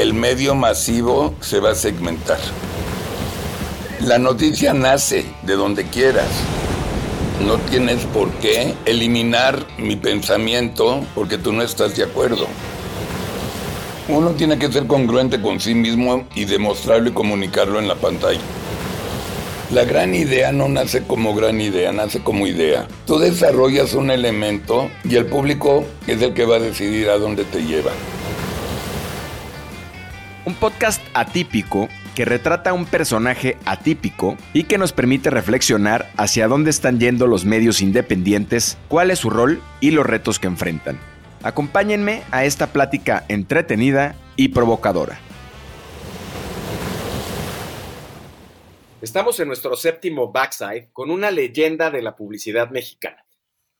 el medio masivo se va a segmentar. La noticia nace de donde quieras. No tienes por qué eliminar mi pensamiento porque tú no estás de acuerdo. Uno tiene que ser congruente con sí mismo y demostrarlo y comunicarlo en la pantalla. La gran idea no nace como gran idea, nace como idea. Tú desarrollas un elemento y el público es el que va a decidir a dónde te lleva. Un podcast atípico que retrata a un personaje atípico y que nos permite reflexionar hacia dónde están yendo los medios independientes, cuál es su rol y los retos que enfrentan. Acompáñenme a esta plática entretenida y provocadora. Estamos en nuestro séptimo backside con una leyenda de la publicidad mexicana.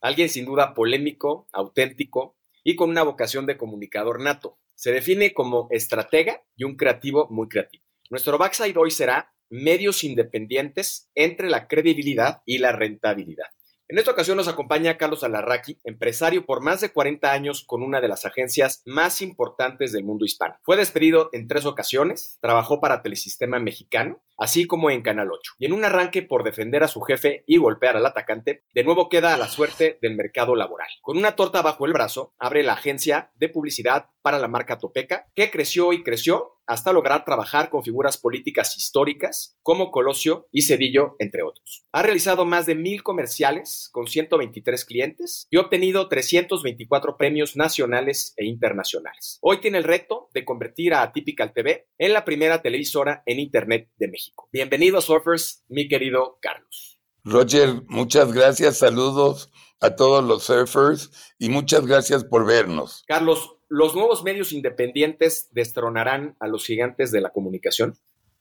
Alguien sin duda polémico, auténtico y con una vocación de comunicador nato. Se define como estratega y un creativo muy creativo. Nuestro backside hoy será medios independientes entre la credibilidad y la rentabilidad. En esta ocasión nos acompaña Carlos Alarraqui, empresario por más de 40 años con una de las agencias más importantes del mundo hispano. Fue despedido en tres ocasiones, trabajó para Telesistema Mexicano, así como en Canal 8. Y en un arranque por defender a su jefe y golpear al atacante, de nuevo queda a la suerte del mercado laboral. Con una torta bajo el brazo, abre la agencia de publicidad para la marca Topeca, que creció y creció hasta lograr trabajar con figuras políticas históricas como Colosio y Cedillo, entre otros. Ha realizado más de mil comerciales con 123 clientes y ha obtenido 324 premios nacionales e internacionales. Hoy tiene el reto de convertir a Atypical TV en la primera televisora en Internet de México. Bienvenido a Surfers, mi querido Carlos. Roger, muchas gracias, saludos a todos los surfers y muchas gracias por vernos. Carlos, ¿los nuevos medios independientes destronarán a los gigantes de la comunicación?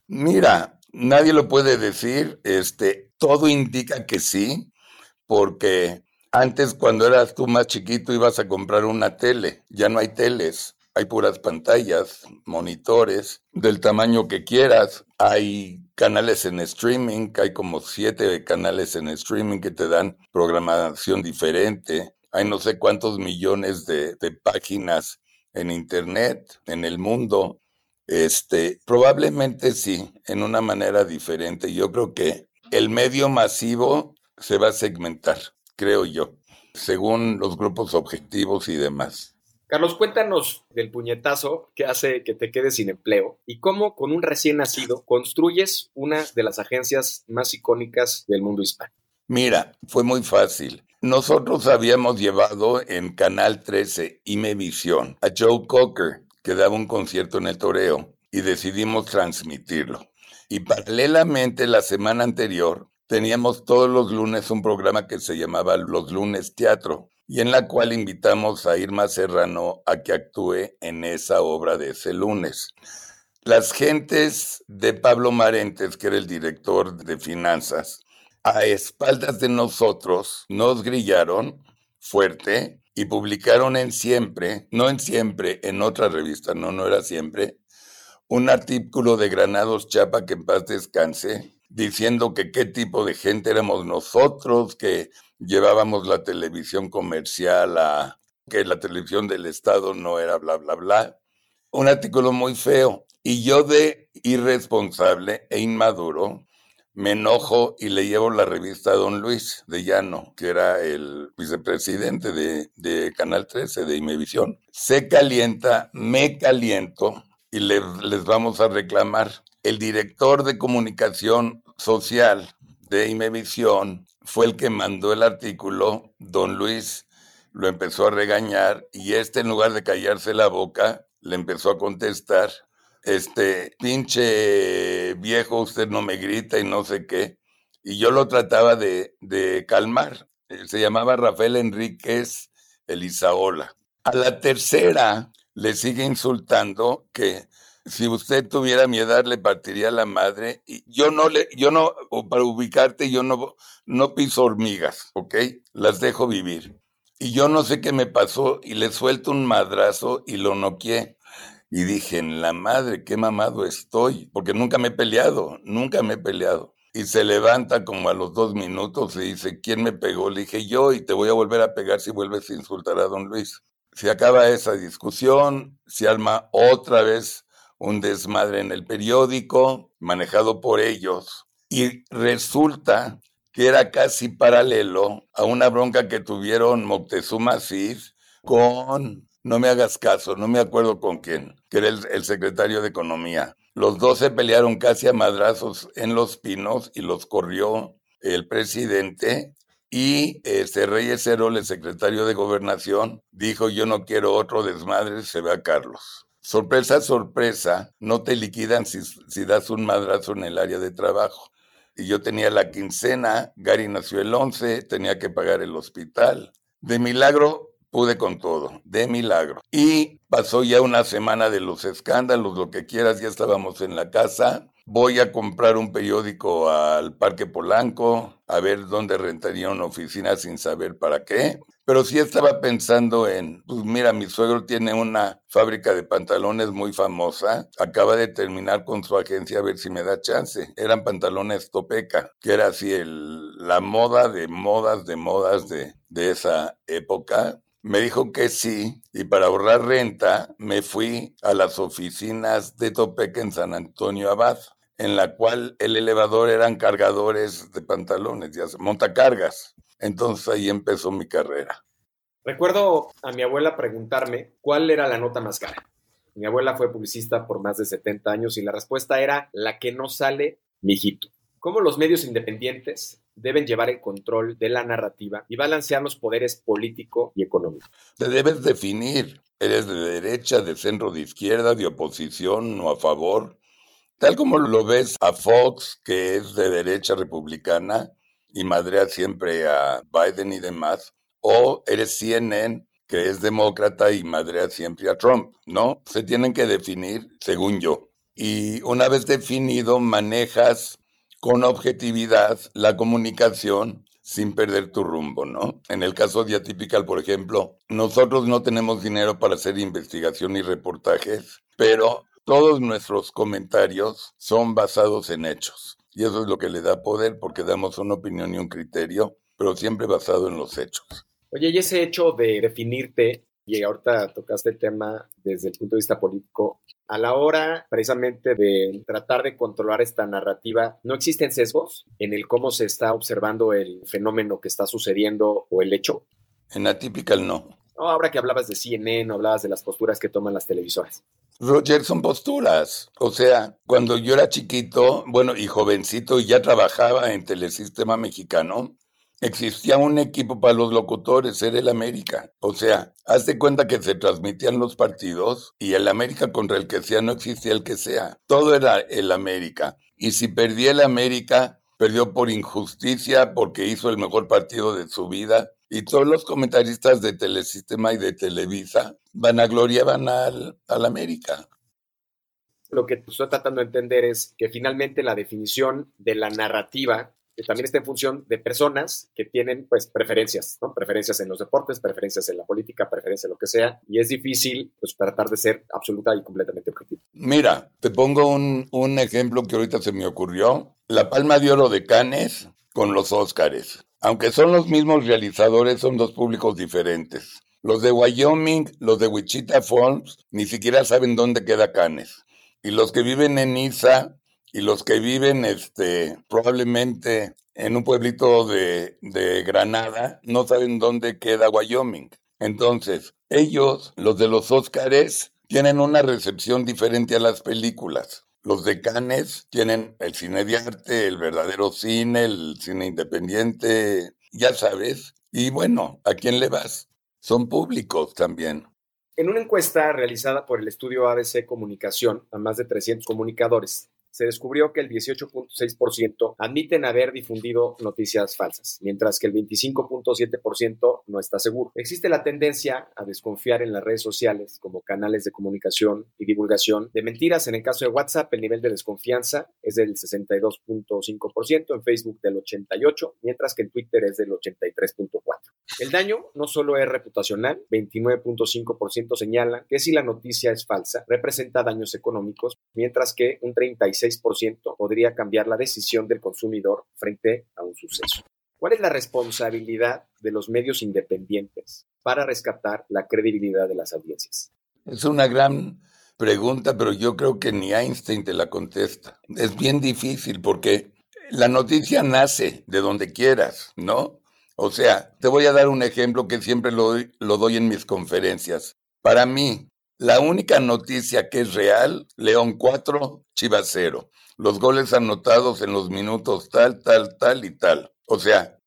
Mira, nadie lo puede decir, este, todo indica que sí, porque antes cuando eras tú más chiquito ibas a comprar una tele, ya no hay teles, hay puras pantallas, monitores, del tamaño que quieras, hay canales en streaming, hay como siete canales en streaming que te dan programación diferente, hay no sé cuántos millones de, páginas en internet, en el mundo. Este, probablemente sí, en una manera diferente. Yo creo que el medio masivo se va a segmentar, creo yo, según los grupos objetivos y demás. Carlos, cuéntanos del puñetazo que hace que te quedes sin empleo y cómo con un recién nacido construyes una de las agencias más icónicas del mundo hispano. Mira, fue muy fácil. Nosotros habíamos llevado en Canal 13 Imevisión a Joe Cocker, que daba un concierto en el toreo, y decidimos transmitirlo. Y paralelamente, la semana anterior, teníamos todos los lunes un programa que se llamaba Los Lunes Teatro, y en la cual invitamos a Irma Serrano a que actúe en esa obra de ese lunes. Las gentes de Pablo Marentes, que era el director de finanzas, a espaldas de nosotros, nos grillaron fuerte y publicaron en Siempre, no en Siempre, en otra revista, no, no era Siempre, un artículo de Granados Chapa, que en paz descanse, diciendo que qué tipo de gente éramos nosotros, que llevábamos la televisión comercial a que la televisión del Estado no era bla, bla, bla. Un artículo muy feo. Y yo de irresponsable e inmaduro me enojo y le llevo la revista a don Luis de Llano, que era el vicepresidente de, Canal 13, de Imevisión. Se calienta, me caliento y les vamos a reclamar. El director de comunicación social de Imevisión fue el que mandó el artículo, don Luis lo empezó a regañar y este en lugar de callarse la boca, le empezó a contestar este, pinche viejo, usted no me grita y no sé qué. Y yo lo trataba de, de calmar. Eh, se llamaba Rafael Enríquez Elizaola. A la tercera le sigue insultando que si usted tuviera mi edad le partiría la madre. Y yo no le, yo no, para ubicarte, yo no, no piso hormigas, ¿ok? Las dejo vivir. Y yo no sé qué me pasó y le suelto un madrazo y lo noqué. Y dije, en la madre, qué mamado estoy, porque nunca me he peleado, nunca me he peleado. Y se levanta como a los dos minutos y dice, ¿quién me pegó? Le dije yo y te voy a volver a pegar si vuelves a insultar a don Luis. Se acaba esa discusión, se arma otra vez un desmadre en el periódico, manejado por ellos, y resulta que era casi paralelo a una bronca que tuvieron Moctezuma Cid con, no me hagas caso, no me acuerdo con quién, que era el, secretario de Economía. Los dos se pelearon casi a madrazos en Los Pinos y los corrió el presidente y este Reyes Herol, el secretario de Gobernación, dijo yo no quiero otro desmadre, se ve a Carlos. Sorpresa, sorpresa, no te liquidan si, si das un madrazo en el área de trabajo. Y yo tenía la quincena, Gary nació el 11, tenía que pagar el hospital. De milagro pude con todo, de milagro. Y pasó ya una semana de los escándalos, lo que quieras, ya estábamos en la casa. Voy a comprar un periódico al Parque Polanco, a ver dónde rentaría una oficina sin saber para qué. Pero sí estaba pensando en, pues mira, mi suegro tiene una fábrica de pantalones muy famosa, acaba de terminar con su agencia a ver si me da chance. Eran pantalones Topeca, que era así el, la moda de modas de modas de, de esa época. Me dijo que sí, y para ahorrar renta me fui a las oficinas de Topeca en San Antonio Abad, en la cual el elevador eran cargadores de pantalones, ya montacargas. Entonces ahí empezó mi carrera. Recuerdo a mi abuela preguntarme cuál era la nota más cara. Mi abuela fue publicista por más de 70 años y la respuesta era la que no sale, mijito. ¿Cómo los medios independientes deben llevar el control de la narrativa y balancear los poderes político y económico? Te debes definir. ¿Eres de derecha, de centro, de izquierda, de oposición o a favor? Tal como lo ves a Fox, que es de derecha republicana, y madrea siempre a Biden y demás, o eres CNN, que es demócrata y madrea siempre a Trump, ¿no? Se tienen que definir según yo. Y una vez definido, manejas con objetividad la comunicación sin perder tu rumbo, ¿no? En el caso de Atypical, por ejemplo, nosotros no tenemos dinero para hacer investigación y reportajes, pero todos nuestros comentarios son basados en hechos. Y eso es lo que le da poder porque damos una opinión y un criterio, pero siempre basado en los hechos. Oye, y ese hecho de definirte, y ahorita tocaste el tema desde el punto de vista político, a la hora precisamente de tratar de controlar esta narrativa, ¿no existen sesgos en el cómo se está observando el fenómeno que está sucediendo o el hecho? En Atypical no. No, ahora que hablabas de CNN, hablabas de las posturas que toman las televisoras. Roger, son posturas. O sea, cuando yo era chiquito, bueno, y jovencito, y ya trabajaba en Telesistema Mexicano, existía un equipo para los locutores, era el América. O sea, hazte cuenta que se transmitían los partidos y el América contra el que sea no existía el que sea. Todo era el América. Y si perdía el América, perdió por injusticia, porque hizo el mejor partido de su vida. Y todos los comentaristas de Telesistema y de Televisa vanagloriaban al, al América. Lo que estoy tratando de entender es que finalmente la definición de la narrativa también está en función de personas que tienen pues preferencias, ¿no? Preferencias en los deportes, preferencias en la política, preferencias en lo que sea, y es difícil pues tratar de ser absoluta y completamente objetivo. Mira, te pongo un, un ejemplo que ahorita se me ocurrió. La Palma de Oro de Cannes con los Óscares. Aunque son los mismos realizadores, son dos públicos diferentes. Los de Wyoming, los de Wichita Falls, ni siquiera saben dónde queda Cannes. Y los que viven en Isa y los que viven este, probablemente en un pueblito de, de Granada no saben dónde queda Wyoming. Entonces, ellos, los de los Óscares, tienen una recepción diferente a las películas. Los decanes tienen el cine de arte, el verdadero cine, el cine independiente, ya sabes. Y bueno, ¿a quién le vas? Son públicos también. En una encuesta realizada por el estudio ABC Comunicación a más de 300 comunicadores, se descubrió que el 18.6% admiten haber difundido noticias falsas, mientras que el 25.7% no está seguro. Existe la tendencia a desconfiar en las redes sociales como canales de comunicación y divulgación de mentiras. En el caso de WhatsApp, el nivel de desconfianza es del 62.5%, en Facebook del 88%, mientras que en Twitter es del 83.4%. El daño no solo es reputacional, 29.5% señala que si la noticia es falsa, representa daños económicos, mientras que un 36% podría cambiar la decisión del consumidor frente a un suceso. ¿Cuál es la responsabilidad de los medios independientes para rescatar la credibilidad de las audiencias? Es una gran pregunta, pero yo creo que ni Einstein te la contesta. Es bien difícil porque la noticia nace de donde quieras, ¿no? O sea, te voy a dar un ejemplo que siempre lo doy en mis conferencias. Para mí, la única noticia que es real, León 4, Chivas 0. Los goles anotados en los minutos tal, tal, tal y tal. O sea,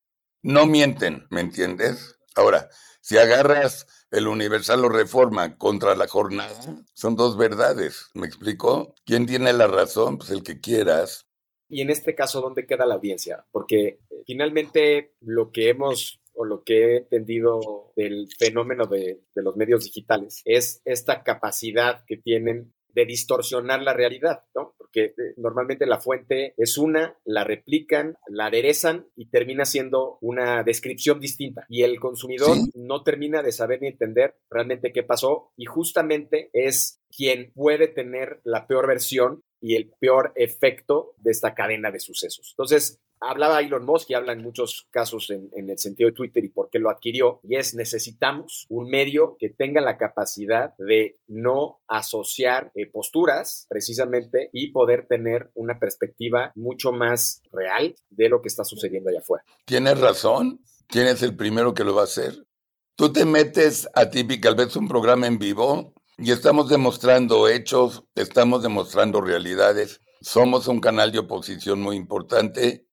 no mienten, ¿me entiendes? Ahora, si agarras el Universal o Reforma contra la jornada, son dos verdades. ¿Me explico? ¿Quién tiene la razón? Pues el que quieras. Y en este caso, ¿dónde queda la audiencia? Porque eh, finalmente lo que hemos o lo que he entendido del fenómeno de, de, los medios digitales es esta capacidad que tienen de distorsionar la realidad, ¿no? Porque eh, normalmente la fuente es una, la replican, la aderezan y termina siendo una descripción distinta. Y el consumidor ¿Sí? no termina de saber ni entender realmente qué pasó y justamente es quien puede tener la peor versión y el peor efecto de esta cadena de sucesos. Entonces, hablaba Elon Musk y habla en muchos casos en, el sentido de Twitter y por qué lo adquirió, y es necesitamos un medio que tenga la capacidad de no asociar eh, posturas precisamente y poder tener una perspectiva mucho más real de lo que está sucediendo allá afuera. Tienes razón. ¿Quién es el primero que lo va a hacer? Tú te metes a Typical, ves un programa en vivo y estamos demostrando hechos, estamos demostrando realidades. Somos un canal de oposición muy importante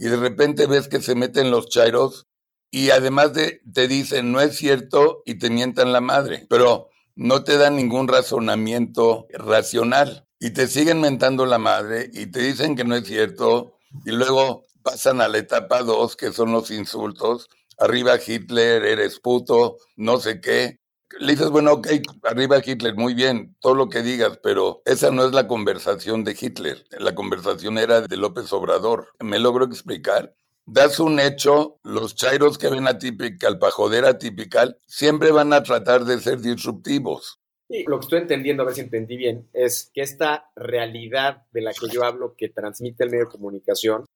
y de repente ves que se meten los chairos y además de, te dicen no es cierto y te mientan la madre, pero no te dan ningún razonamiento racional y te siguen mentando la madre y te dicen que no es cierto y luego pasan a la etapa 2 que son los insultos, arriba Hitler, eres puto, no sé qué, le dices, bueno, ok, arriba Hitler, muy bien, todo lo que digas, pero esa no es la conversación de Hitler. La conversación era de López Obrador. ¿Me logro explicar? Das un hecho, los chairos que ven atípical para joder atípical, siempre van a tratar de ser disruptivos. Sí, lo que estoy entendiendo, a ver si entendí bien, es que esta realidad de la que yo hablo, que transmite el medio de comunicación,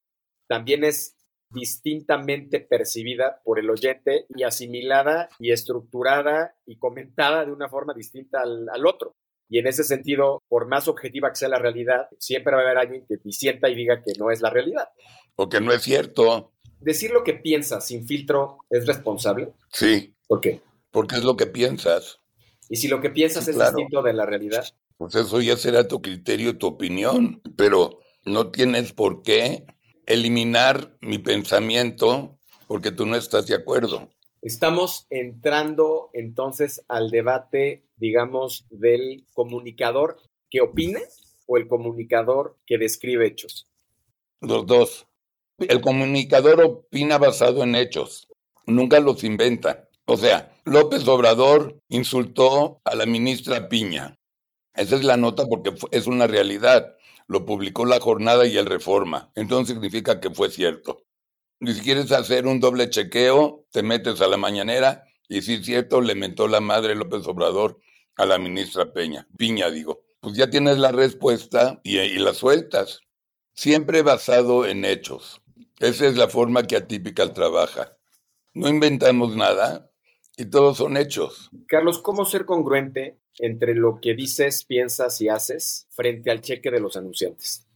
también es distintamente percibida por el oyente y asimilada y estructurada y comentada de una forma distinta al, al, otro. Y en ese sentido, por más objetiva que sea la realidad, siempre va a haber alguien que disienta y diga que no es la realidad. O que no es cierto. Decir lo que piensas sin filtro es responsable. Sí. ¿Por qué? Porque es lo que piensas. Y si lo que piensas sí, es claro. distinto de la realidad. Pues eso ya será tu criterio, tu opinión, pero no tienes por qué eliminar mi pensamiento porque tú no estás de acuerdo. Estamos entrando entonces al debate, digamos, del comunicador que opina o el comunicador que describe hechos. Los dos. El comunicador opina basado en hechos, nunca los inventa. O sea, López Obrador insultó a la ministra Piña. Esa es la nota porque es una realidad lo publicó la jornada y el Reforma. Entonces significa que fue cierto. Y si quieres hacer un doble chequeo, te metes a la mañanera y si es cierto, le mentó la madre López Obrador a la ministra Peña, Piña digo. Pues ya tienes la respuesta y, y la sueltas. Siempre basado en hechos. Esa es la forma que Atypical trabaja. No inventamos nada y todos son hechos. Carlos, ¿cómo ser congruente entre lo que dices, piensas y haces frente al cheque de los anunciantes?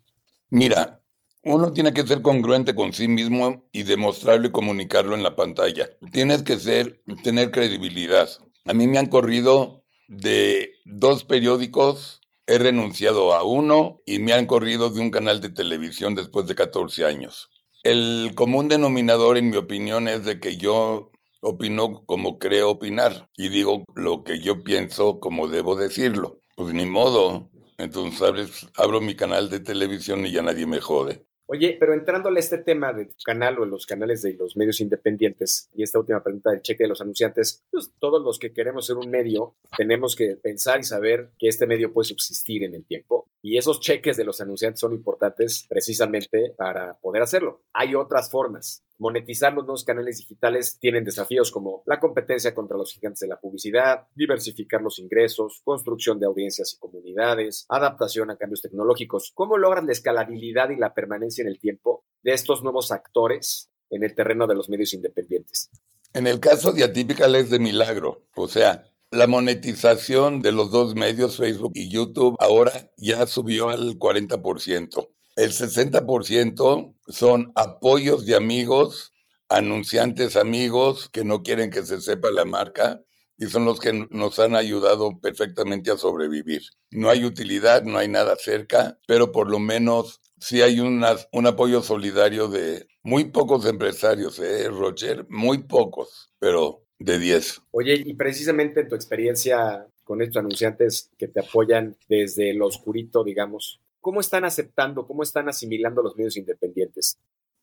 Mira, uno tiene que ser congruente con sí mismo y demostrarlo y comunicarlo en la pantalla. Tienes que ser, tener credibilidad. A mí me han corrido de dos periódicos, he renunciado a uno y me han corrido de un canal de televisión después de 14 años. El común denominador, en mi opinión, es de que yo opino como creo opinar y digo lo que yo pienso como debo decirlo. Pues ni modo, Entonces abro mi canal de televisión y ya nadie me jode. Oye, pero entrándole a este tema de tu canal o en los canales de los medios independientes y esta última pregunta del cheque de los anunciantes, pues todos los que queremos ser un medio tenemos que pensar y saber que este medio puede subsistir en el tiempo y esos cheques de los anunciantes son importantes precisamente para poder hacerlo. Hay otras formas. Monetizar los nuevos canales digitales tienen desafíos como la competencia contra los gigantes de la publicidad, diversificar los ingresos, construcción de audiencias y comunidades, adaptación a cambios tecnológicos. ¿Cómo logran la escalabilidad y la permanencia en el tiempo de estos nuevos actores en el terreno de los medios independientes? En el caso de Atypical es de milagro, o sea, la monetización de los dos medios, Facebook y YouTube, ahora ya subió al 40%. El 60% son apoyos de amigos, anunciantes amigos que no quieren que se sepa la marca y son los que nos han ayudado perfectamente a sobrevivir. No hay utilidad, no hay nada cerca, pero por lo menos sí hay un apoyo solidario de muy pocos empresarios, ¿eh, Roger? Muy pocos, pero de 10. Oye, y precisamente en tu experiencia con estos anunciantes que te apoyan desde lo oscurito, digamos, ¿Cómo están aceptando, cómo están asimilando los medios independientes?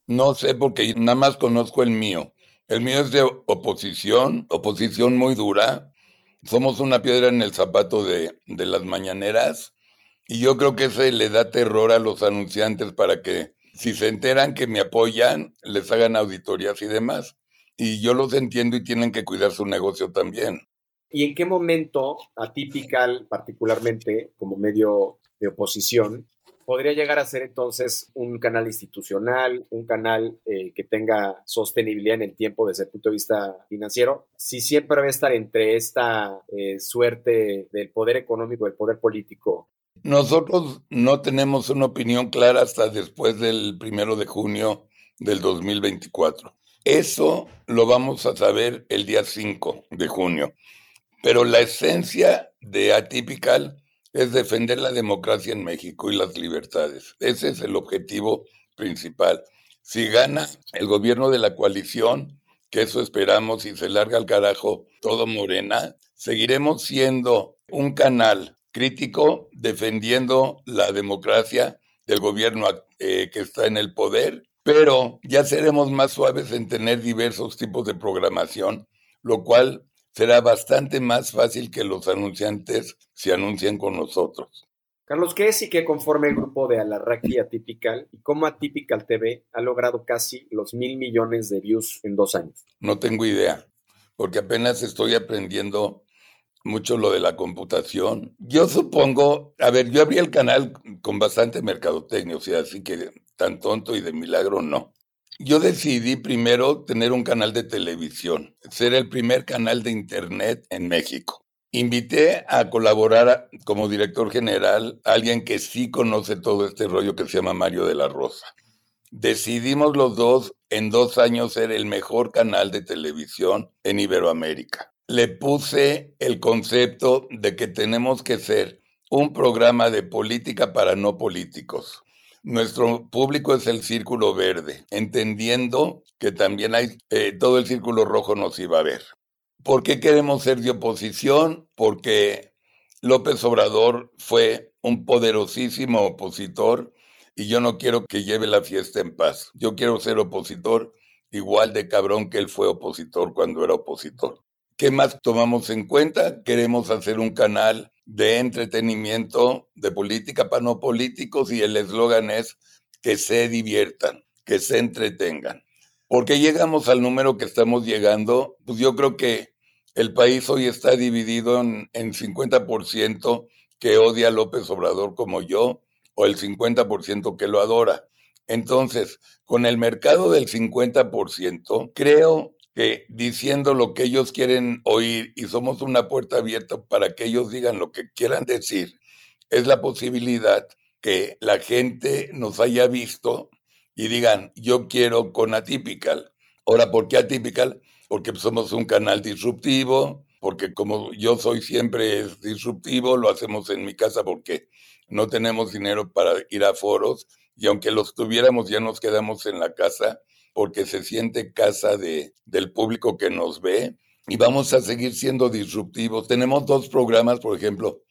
No sé, porque nada más conozco el mío. El mío es de oposición, oposición muy dura. Somos una piedra en el zapato de, de las mañaneras. Y yo creo que eso le da terror a los anunciantes para que, si se enteran que me apoyan, les hagan auditorías y demás. Y yo los entiendo y tienen que cuidar su negocio también. ¿Y en qué momento, atípical particularmente, como medio de oposición, podría llegar a ser entonces un canal institucional, un canal eh, que tenga sostenibilidad en el tiempo desde el punto de vista financiero, si siempre va a estar entre esta eh, suerte del poder económico, del poder político. Nosotros no tenemos una opinión clara hasta después del primero de junio del 2024. Eso lo vamos a saber el día 5 de junio. Pero la esencia de Atypical es defender la democracia en México y las libertades. Ese es el objetivo principal. Si gana el gobierno de la coalición, que eso esperamos y se larga al carajo todo Morena, seguiremos siendo un canal crítico defendiendo la democracia del gobierno eh, que está en el poder, pero ya seremos más suaves en tener diversos tipos de programación, lo cual será bastante más fácil que los anunciantes se anuncien con nosotros. Carlos, ¿qué es y qué conforme el grupo de Alarraqui Atypical y cómo Atypical TV ha logrado casi los mil millones de views en dos años? No tengo idea, porque apenas estoy aprendiendo mucho lo de la computación. Yo supongo, a ver, yo abrí el canal con bastante mercadotecnia, o sea, así que tan tonto y de milagro no. Yo decidí primero tener un canal de televisión, ser el primer canal de Internet en México. Invité a colaborar como director general a alguien que sí conoce todo este rollo que se llama Mario de la Rosa. Decidimos los dos en dos años ser el mejor canal de televisión en Iberoamérica. Le puse el concepto de que tenemos que ser un programa de política para no políticos. Nuestro público es el círculo verde, entendiendo que también hay eh, todo el círculo rojo nos iba a ver. ¿Por qué queremos ser de oposición? Porque López Obrador fue un poderosísimo opositor y yo no quiero que lleve la fiesta en paz. Yo quiero ser opositor igual de cabrón que él fue opositor cuando era opositor. ¿Qué más tomamos en cuenta? Queremos hacer un canal de entretenimiento, de política para no políticos y el eslogan es que se diviertan, que se entretengan. ¿Por qué llegamos al número que estamos llegando? Pues yo creo que el país hoy está dividido en, en 50% que odia a López Obrador como yo o el 50% que lo adora. Entonces, con el mercado del 50%, creo que diciendo lo que ellos quieren oír y somos una puerta abierta para que ellos digan lo que quieran decir, es la posibilidad que la gente nos haya visto y digan, yo quiero con Atypical. Ahora, ¿por qué Atypical? Porque somos un canal disruptivo, porque como yo soy siempre disruptivo, lo hacemos en mi casa porque no tenemos dinero para ir a foros y aunque los tuviéramos ya nos quedamos en la casa porque se siente casa de, del público que nos ve y vamos a seguir siendo disruptivos. Tenemos dos programas, por ejemplo,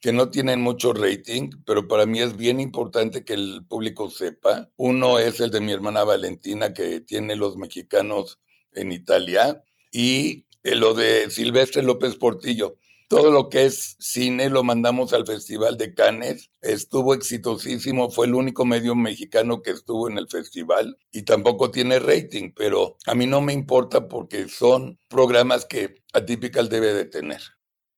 que no tienen mucho rating, pero para mí es bien importante que el público sepa. Uno es el de mi hermana Valentina, que tiene los mexicanos en Italia, y lo de Silvestre López Portillo. Todo lo que es cine lo mandamos al Festival de Cannes. Estuvo exitosísimo, fue el único medio mexicano que estuvo en el festival y tampoco tiene rating, pero a mí no me importa porque son programas que Atypical debe de tener.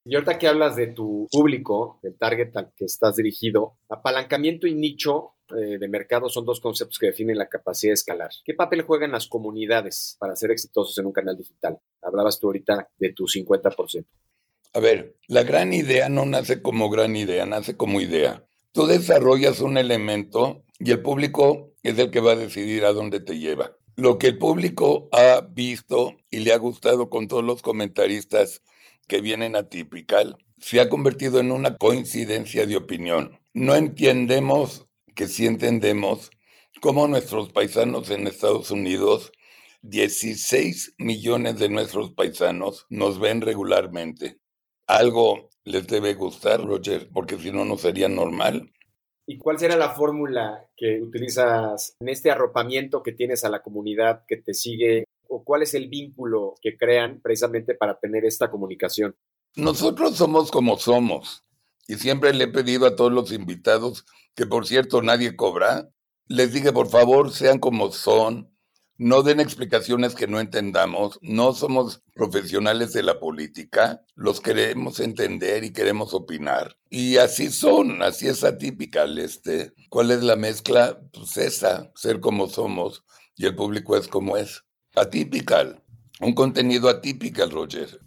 Y ahorita que hablas de tu público, del target al que estás dirigido, apalancamiento y nicho eh, de mercado son dos conceptos que definen la capacidad de escalar. ¿Qué papel juegan las comunidades para ser exitosos en un canal digital? Hablabas tú ahorita de tu 50%. A ver, la gran idea no nace como gran idea, nace como idea. Tú desarrollas un elemento y el público es el que va a decidir a dónde te lleva. Lo que el público ha visto y le ha gustado con todos los comentaristas que vienen a Typical se ha convertido en una coincidencia de opinión. No entendemos que sí entendemos cómo nuestros paisanos en Estados Unidos, 16 millones de nuestros paisanos nos ven regularmente. Algo les debe gustar, Roger, porque si no, no sería normal. ¿Y cuál será la fórmula que utilizas en este arropamiento que tienes a la comunidad que te sigue o cuál es el vínculo que crean precisamente para tener esta comunicación? Nosotros somos como somos y siempre le he pedido a todos los invitados, que por cierto nadie cobra, les dije por favor sean como son, no den explicaciones que no entendamos, no somos profesionales de la política, los queremos entender y queremos opinar. Y así son, así es atípica. Este. ¿Cuál es la mezcla? Pues esa, ser como somos y el público es como es. Atípica, un contenido atípico, Roger.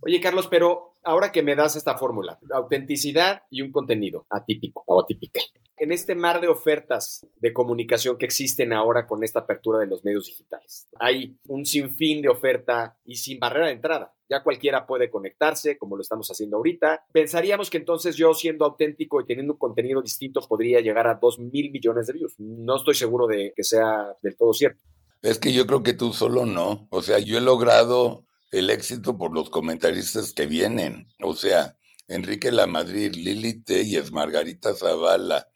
Oye, Carlos, pero ahora que me das esta fórmula, autenticidad y un contenido atípico o atípica. En este mar de ofertas de comunicación que existen ahora con esta apertura de los medios digitales, hay un sinfín de oferta y sin barrera de entrada. Ya cualquiera puede conectarse, como lo estamos haciendo ahorita. Pensaríamos que entonces yo, siendo auténtico y teniendo un contenido distinto, podría llegar a 2 mil millones de views. No estoy seguro de que sea del todo cierto. Es que yo creo que tú solo no. O sea, yo he logrado el éxito por los comentaristas que vienen. O sea, Enrique Lamadrid, Lili Telles, Margarita Zavala,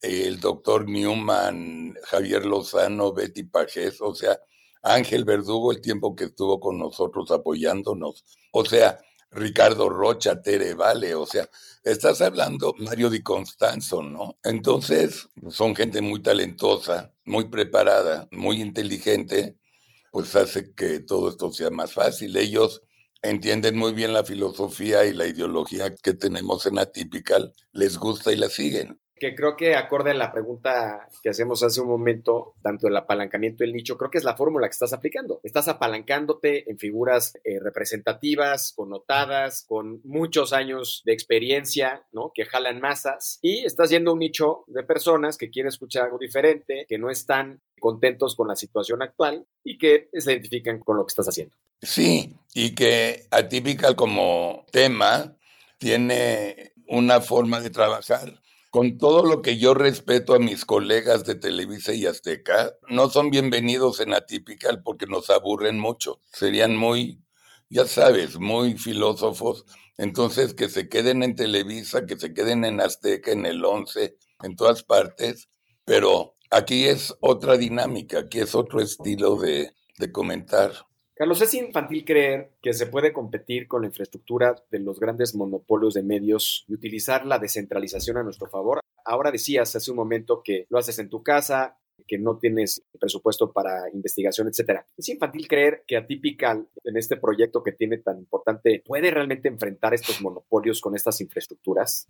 el doctor Newman, Javier Lozano, Betty Pajés, o sea, Ángel Verdugo el tiempo que estuvo con nosotros apoyándonos. O sea, Ricardo Rocha, Tere Vale, o sea, estás hablando Mario Di Constanzo, ¿no? Entonces, son gente muy talentosa, muy preparada, muy inteligente, pues hace que todo esto sea más fácil. Ellos entienden muy bien la filosofía y la ideología que tenemos en Atypical, les gusta y la siguen que creo que acorde a la pregunta que hacemos hace un momento, tanto el apalancamiento y el nicho, creo que es la fórmula que estás aplicando. Estás apalancándote en figuras eh, representativas, connotadas, con muchos años de experiencia, ¿no? Que jalan masas y estás yendo un nicho de personas que quieren escuchar algo diferente, que no están contentos con la situación actual y que se identifican con lo que estás haciendo. Sí, y que Atypical como tema tiene una forma de trabajar con todo lo que yo respeto a mis colegas de Televisa y Azteca, no son bienvenidos en Atypical porque nos aburren mucho. Serían muy, ya sabes, muy filósofos. Entonces, que se queden en Televisa, que se queden en Azteca, en el 11, en todas partes. Pero aquí es otra dinámica, aquí es otro estilo de, de comentar. Carlos, es infantil creer que se puede competir con la infraestructura de los grandes monopolios de medios y utilizar la descentralización a nuestro favor. Ahora decías hace un momento que lo haces en tu casa, que no tienes presupuesto para investigación, etcétera. Es infantil creer que Atypical, en este proyecto que tiene tan importante, puede realmente enfrentar estos monopolios con estas infraestructuras.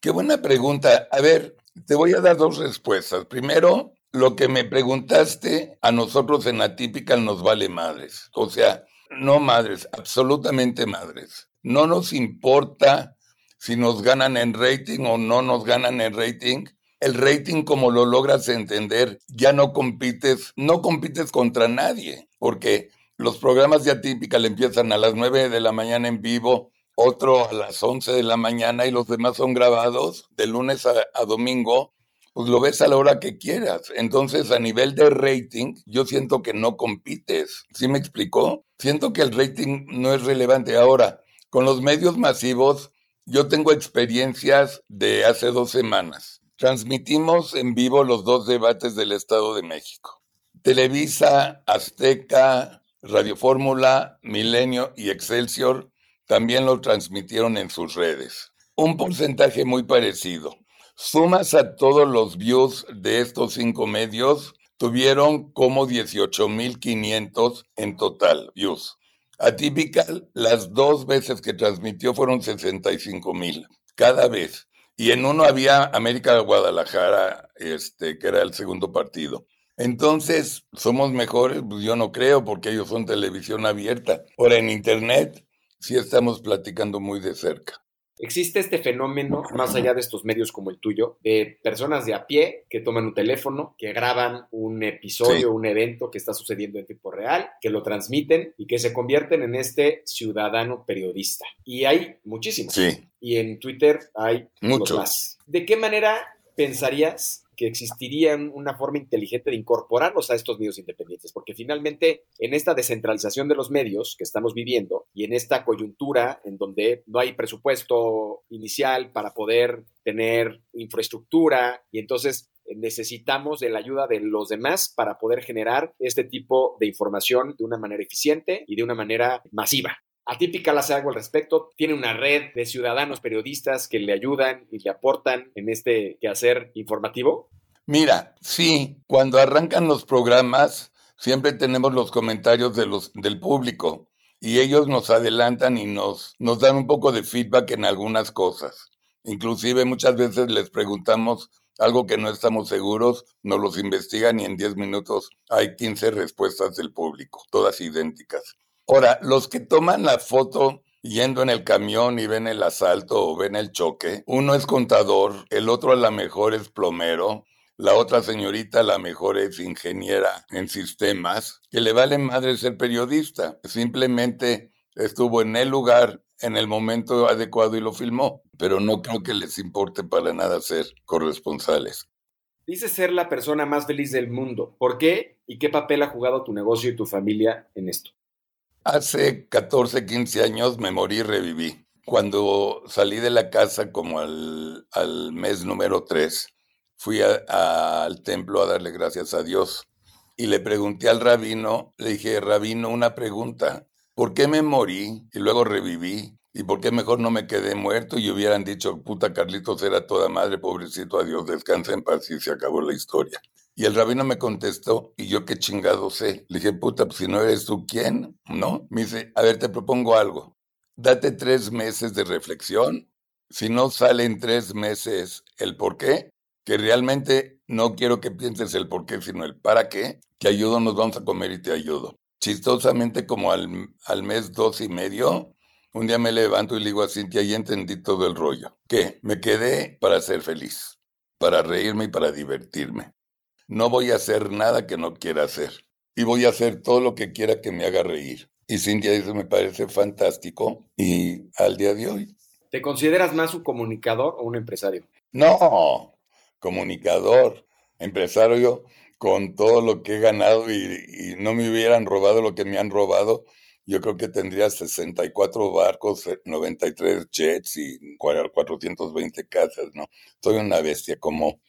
Qué buena pregunta. A ver, te voy a dar dos respuestas. Primero, lo que me preguntaste, a nosotros en Atypical nos vale madres. O sea, no madres, absolutamente madres. No nos importa si nos ganan en rating o no nos ganan en rating. El rating, como lo logras entender, ya no compites, no compites contra nadie, porque los programas de Atypical empiezan a las 9 de la mañana en vivo, otro a las 11 de la mañana y los demás son grabados de lunes a domingo pues lo ves a la hora que quieras. Entonces, a nivel de rating, yo siento que no compites. ¿Sí me explicó? Siento que el rating no es relevante. Ahora, con los medios masivos, Yo tengo experiencias de hace dos semanas. Transmitimos en vivo los dos debates del Estado de México. Televisa, Azteca, Radio Fórmula, Milenio y Excelsior también lo transmitieron en sus redes. Un porcentaje muy parecido. Sumas a todos los views de estos cinco medios, tuvieron como 18.500 en total views. Atypical, las dos veces que transmitió fueron 65.000 cada vez. Y en uno había América de Guadalajara, este, que era el segundo partido. Entonces, ¿somos mejores? Pues yo no creo, porque ellos son televisión abierta. Ahora, en Internet, sí estamos platicando muy de cerca. Existe este fenómeno, más allá de estos medios como el tuyo, de personas de a pie que toman un teléfono, que graban un episodio, un evento que está sucediendo en tiempo real, que lo transmiten y que se convierten en este ciudadano periodista. Y hay muchísimos. Sí. Y en Twitter hay muchos más. ¿De qué manera pensarías que existiría una forma inteligente de incorporarlos a estos medios independientes, porque finalmente en esta descentralización de los medios que estamos viviendo y en esta coyuntura en donde no hay presupuesto inicial para poder tener infraestructura y entonces necesitamos de la ayuda de los demás para poder generar este tipo de información de una manera eficiente y de una manera masiva. Atípica hace algo al respecto, tiene una red de ciudadanos periodistas que le ayudan y le aportan en este quehacer informativo. Mira, sí, cuando arrancan los programas siempre tenemos los comentarios del público y ellos nos adelantan y nos, nos dan un poco de feedback en algunas cosas. Inclusive muchas veces les preguntamos algo que no estamos seguros, nos los investigan y en 10 minutos hay 15 respuestas del público, todas idénticas. Ahora, los que toman la foto yendo en el camión y ven el asalto o ven el choque, uno es contador, el otro a lo mejor es plomero, la otra señorita a lo mejor es ingeniera en sistemas, que le vale madre ser periodista, simplemente estuvo en el lugar en el momento adecuado y lo filmó, pero no creo que les importe para nada ser corresponsales. Dices ser la persona más feliz del mundo. ¿Por qué y qué papel ha jugado tu negocio y tu familia en esto? Hace 14, 15 años me morí y reviví. Cuando salí de la casa como al, mes número 3, fui al templo a darle gracias a Dios y le pregunté al rabino, le dije, rabino, una pregunta, ¿por qué me morí y luego reviví? ¿Y por qué mejor no me quedé muerto y hubieran dicho, puta Carlitos era toda madre, pobrecito, adiós, descansa en paz y se acabó la historia? Y el rabino me contestó, y yo qué chingado sé. Le dije, puta, pues si no eres tú, ¿quién? ¿No? Me dice, a ver, te propongo algo. Date tres meses de reflexión. Si no sale en tres meses el por qué, que realmente no quiero que pienses el por qué, sino el para qué, te ayudo, nos vamos a comer y te ayudo. Chistosamente, como al, al mes dos y medio, un día me levanto y le digo a Cintia, y entendí todo el rollo. ¿Qué? Me quedé para ser feliz, para reírme y para divertirme. No voy a hacer nada que no quiera hacer. Y voy a hacer todo lo que quiera que me haga reír. Y Cintia dice, me parece fantástico. Y al día de hoy. ¿Te consideras más un comunicador o un empresario? No, comunicador, empresario con todo lo que he ganado y, no me hubieran robado lo que me han robado, yo creo que tendría 64 barcos, 93 jets y 420 casas, ¿no? Soy una bestia como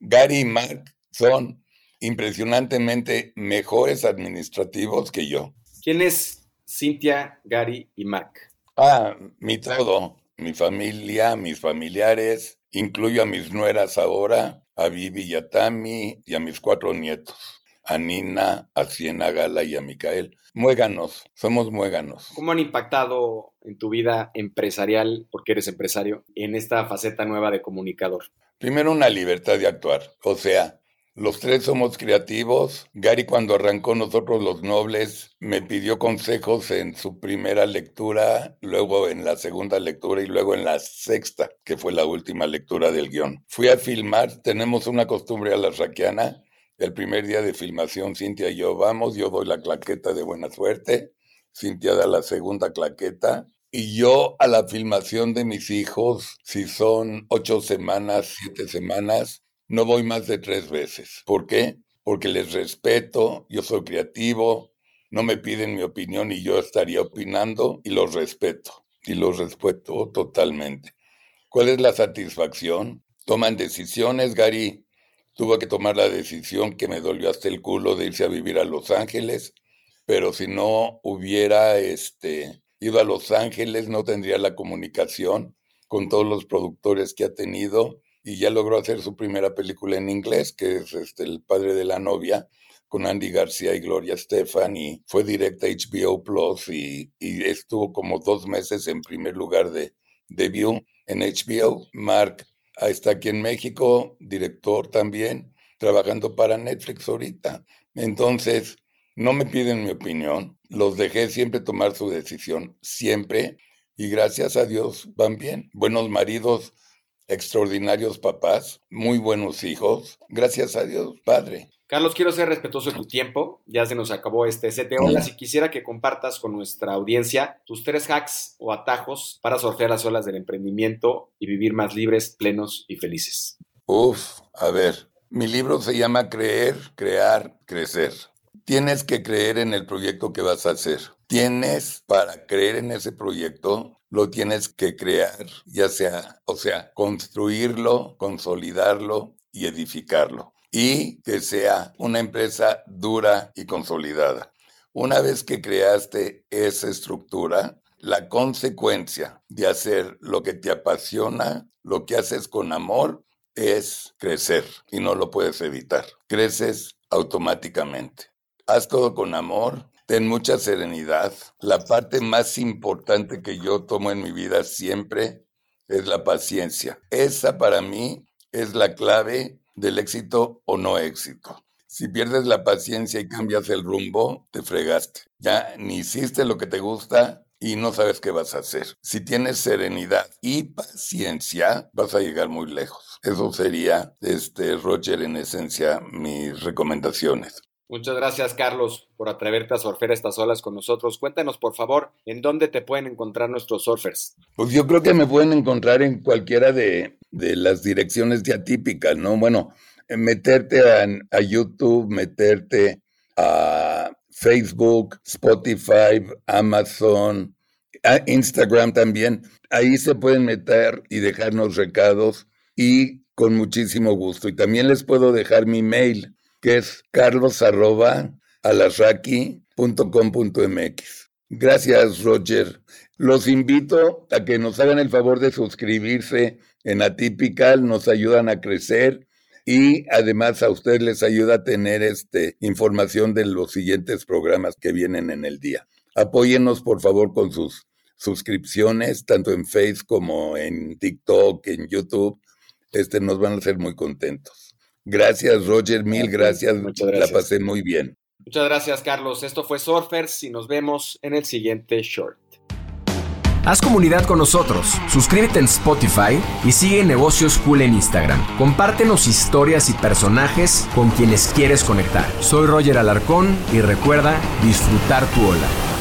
Gary Mark son impresionantemente mejores administrativos que yo. ¿Quién es Cintia, Gary y Mark? Ah, mi todo, mi familia, mis familiares, incluyo a mis nueras ahora, a Vivi y a Tami y a mis cuatro nietos, a Nina, a Siena Gala y a Micael. Muéganos, somos muéganos. ¿Cómo han impactado en tu vida empresarial, porque eres empresario, en esta faceta nueva de comunicador? Primero una libertad de actuar, o sea, los tres somos creativos. Gary cuando arrancó Nosotros los Nobles me pidió consejos en su primera lectura, luego en la segunda lectura y luego en la sexta, que fue la última lectura del guion. Fui a filmar, tenemos una costumbre a la raquiana. El primer día de filmación, Cintia y yo vamos, yo doy la claqueta de buena suerte, Cintia da la segunda claqueta y yo a la filmación de mis hijos, si son ocho semanas, siete semanas, no voy más de tres veces. ¿Por qué? Porque les respeto, yo soy creativo, no me piden mi opinión y yo estaría opinando y los respeto. Y los respeto totalmente. ¿Cuál es la satisfacción? Toman decisiones, Gary tuvo que tomar la decisión que me dolió hasta el culo de irse a vivir a Los Ángeles, pero si no hubiera este, ido a Los Ángeles no tendría la comunicación con todos los productores que ha tenido y ya logró hacer su primera película en inglés, que es este, El padre de la novia, con Andy García y Gloria Estefan, y fue directa a HBO Plus y, y, estuvo como dos meses en primer lugar de debut en HBO. Mark está aquí en México, director también, trabajando para Netflix ahorita. Entonces, no me piden mi opinión, los dejé siempre tomar su decisión, siempre, y gracias a Dios van bien. Buenos maridos, extraordinarios papás, muy buenos hijos, gracias a Dios, padre. Carlos, quiero ser respetuoso de tu tiempo. Ya se nos acabó este ST Hola. Si quisiera que compartas con nuestra audiencia tus tres hacks o atajos para surfear las olas del emprendimiento y vivir más libres, plenos y felices. Uf, a ver. Mi libro se llama Creer, Crear, Crecer. Tienes que creer en el proyecto que vas a hacer. Tienes, para creer en ese proyecto, lo tienes que crear, ya sea, o sea, construirlo, consolidarlo y edificarlo y que sea una empresa dura y consolidada. Una vez que creaste esa estructura, la consecuencia de hacer lo que te apasiona, lo que haces con amor, es crecer y no lo puedes evitar. Creces automáticamente. Haz todo con amor, ten mucha serenidad. La parte más importante que yo tomo en mi vida siempre es la paciencia. Esa para mí es la clave del éxito o no éxito. Si pierdes la paciencia y cambias el rumbo, te fregaste. Ya ni hiciste lo que te gusta y no sabes qué vas a hacer. Si tienes serenidad y paciencia, vas a llegar muy lejos. Eso sería, este, Roger, en esencia, mis recomendaciones. Muchas gracias, Carlos, por atreverte a surfear estas olas con nosotros. Cuéntanos, por favor, ¿en dónde te pueden encontrar nuestros surfers? Pues yo creo que me pueden encontrar en cualquiera de, de las direcciones de atípicas, ¿no? Bueno, meterte a, a YouTube, meterte a Facebook, Spotify, Amazon, a Instagram también. Ahí se pueden meter y dejarnos recados y con muchísimo gusto. Y también les puedo dejar mi mail que es carlos Gracias, Roger. Los invito a que nos hagan el favor de suscribirse en Atypical, nos ayudan a crecer y además a ustedes les ayuda a tener este, información de los siguientes programas que vienen en el día. Apóyennos, por favor, con sus suscripciones, tanto en Facebook como en TikTok, en YouTube. Este, nos van a hacer muy contentos. Gracias, Roger, mil gracias. Muchas gracias. La pasé muy bien. Muchas gracias, Carlos. Esto fue Surfers y nos vemos en el siguiente short. Haz comunidad con nosotros, suscríbete en Spotify y sigue Negocios Cool en Instagram. Compártenos historias y personajes con quienes quieres conectar. Soy Roger Alarcón y recuerda disfrutar tu ola.